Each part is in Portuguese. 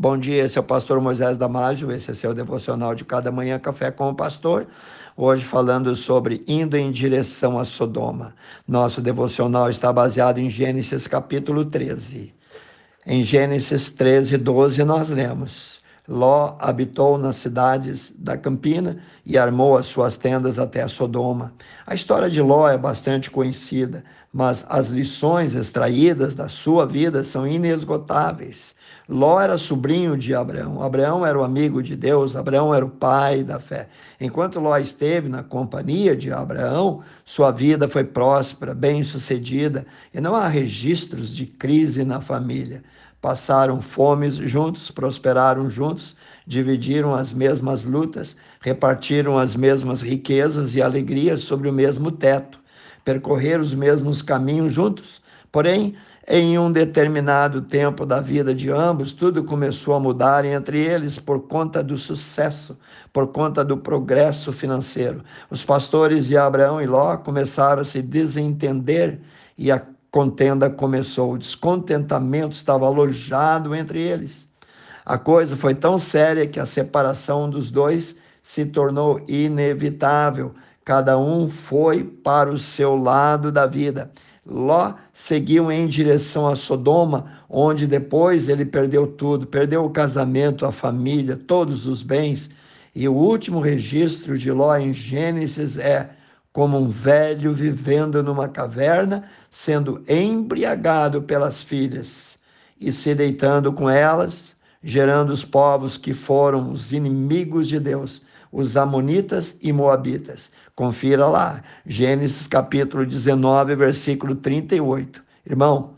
Bom dia, esse é o pastor Moisés Damásio, esse é seu devocional de cada manhã, Café com o Pastor. Hoje falando sobre indo em direção a Sodoma. Nosso devocional está baseado em Gênesis capítulo 13. Em Gênesis 13, 12, nós lemos: Ló habitou nas cidades da Campina e armou as suas tendas até Sodoma. A história de Ló é bastante conhecida, mas as lições extraídas da sua vida são inesgotáveis. Ló era sobrinho de Abraão. Abraão era o amigo de Deus, Abraão era o pai da fé. Enquanto Ló esteve na companhia de Abraão, sua vida foi próspera, bem-sucedida, e não há registros de crise na família passaram fomes juntos, prosperaram juntos, dividiram as mesmas lutas, repartiram as mesmas riquezas e alegrias sobre o mesmo teto, percorreram os mesmos caminhos juntos. Porém, em um determinado tempo da vida de ambos, tudo começou a mudar entre eles por conta do sucesso, por conta do progresso financeiro. Os pastores de Abraão e Ló começaram a se desentender e a contenda começou, o descontentamento estava alojado entre eles. A coisa foi tão séria que a separação dos dois se tornou inevitável. Cada um foi para o seu lado da vida. Ló seguiu em direção a Sodoma, onde depois ele perdeu tudo, perdeu o casamento, a família, todos os bens. E o último registro de Ló em Gênesis é como um velho vivendo numa caverna, sendo embriagado pelas filhas e se deitando com elas, gerando os povos que foram os inimigos de Deus, os Amonitas e Moabitas. Confira lá, Gênesis capítulo 19, versículo 38. Irmão,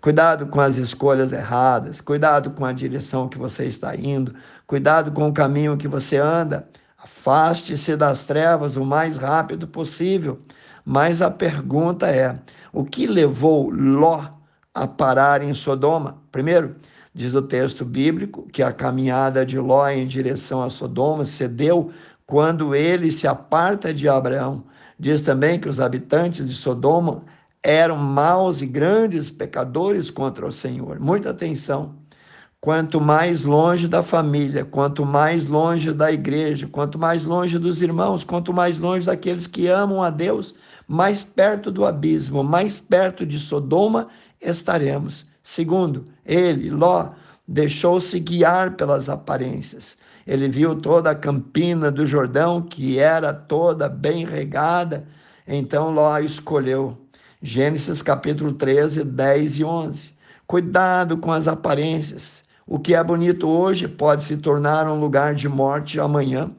cuidado com as escolhas erradas, cuidado com a direção que você está indo, cuidado com o caminho que você anda. Afaste-se das trevas o mais rápido possível. Mas a pergunta é: o que levou Ló a parar em Sodoma? Primeiro, diz o texto bíblico que a caminhada de Ló em direção a Sodoma cedeu quando ele se aparta de Abraão. Diz também que os habitantes de Sodoma eram maus e grandes pecadores contra o Senhor. Muita atenção. Quanto mais longe da família, quanto mais longe da igreja, quanto mais longe dos irmãos, quanto mais longe daqueles que amam a Deus, mais perto do abismo, mais perto de Sodoma estaremos. Segundo, ele, Ló, deixou-se guiar pelas aparências. Ele viu toda a campina do Jordão, que era toda bem regada, então Ló escolheu. Gênesis capítulo 13, 10 e 11. Cuidado com as aparências. O que é bonito hoje pode se tornar um lugar de morte amanhã.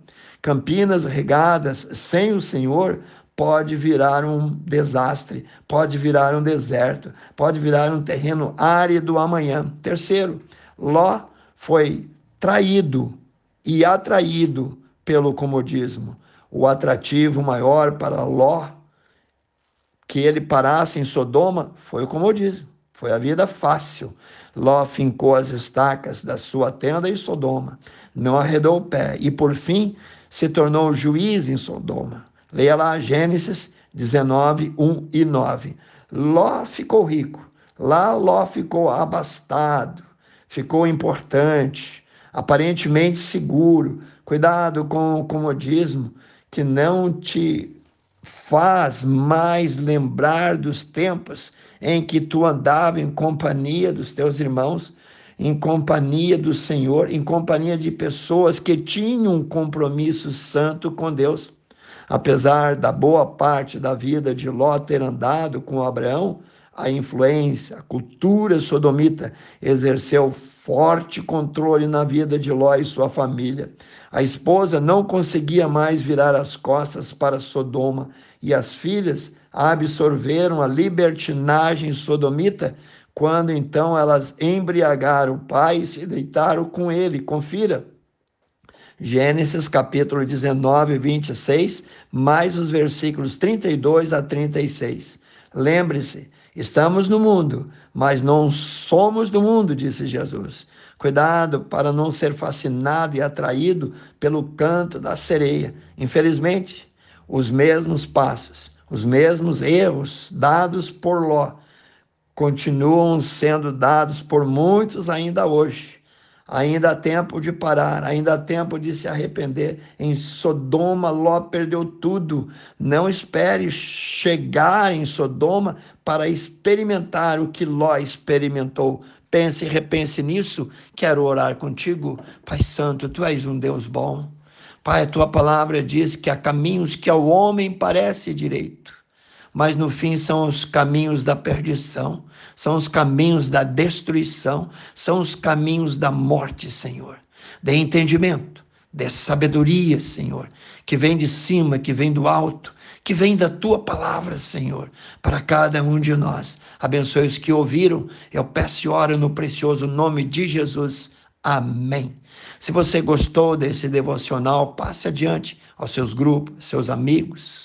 Campinas regadas sem o Senhor pode virar um desastre, pode virar um deserto, pode virar um terreno árido amanhã. Terceiro, Ló foi traído e atraído pelo comodismo. O atrativo maior para Ló que ele parasse em Sodoma foi o comodismo. Foi a vida fácil. Ló fincou as estacas da sua tenda em Sodoma, não arredou o pé e, por fim, se tornou juiz em Sodoma. Leia lá Gênesis 19, 1 e 9. Ló ficou rico. Lá Ló ficou abastado, ficou importante, aparentemente seguro. Cuidado com o comodismo que não te faz mais lembrar dos tempos em que tu andava em companhia dos teus irmãos, em companhia do Senhor, em companhia de pessoas que tinham um compromisso santo com Deus. Apesar da boa parte da vida de Ló ter andado com Abraão, a influência, a cultura sodomita exerceu forte controle na vida de Ló e sua família. A esposa não conseguia mais virar as costas para Sodoma e as filhas absorveram a libertinagem sodomita quando então elas embriagaram o pai e se deitaram com ele. Confira. Gênesis capítulo 19, 26, mais os versículos 32 a 36. Lembre-se, Estamos no mundo, mas não somos do mundo, disse Jesus. Cuidado para não ser fascinado e atraído pelo canto da sereia. Infelizmente, os mesmos passos, os mesmos erros dados por Ló continuam sendo dados por muitos ainda hoje. Ainda há tempo de parar, ainda há tempo de se arrepender. Em Sodoma, Ló perdeu tudo. Não espere chegar em Sodoma para experimentar o que Ló experimentou. Pense e repense nisso. Quero orar contigo. Pai Santo, tu és um Deus bom. Pai, a tua palavra diz que há caminhos que ao homem parece direito, mas no fim são os caminhos da perdição, são os caminhos da destruição, são os caminhos da morte, Senhor. Dê entendimento, dê sabedoria, Senhor, que vem de cima, que vem do alto, que vem da tua palavra, Senhor, para cada um de nós. Abençoe os que ouviram. Eu peço e oro no precioso nome de Jesus. Amém. Se você gostou desse devocional, passe adiante aos seus grupos, seus amigos.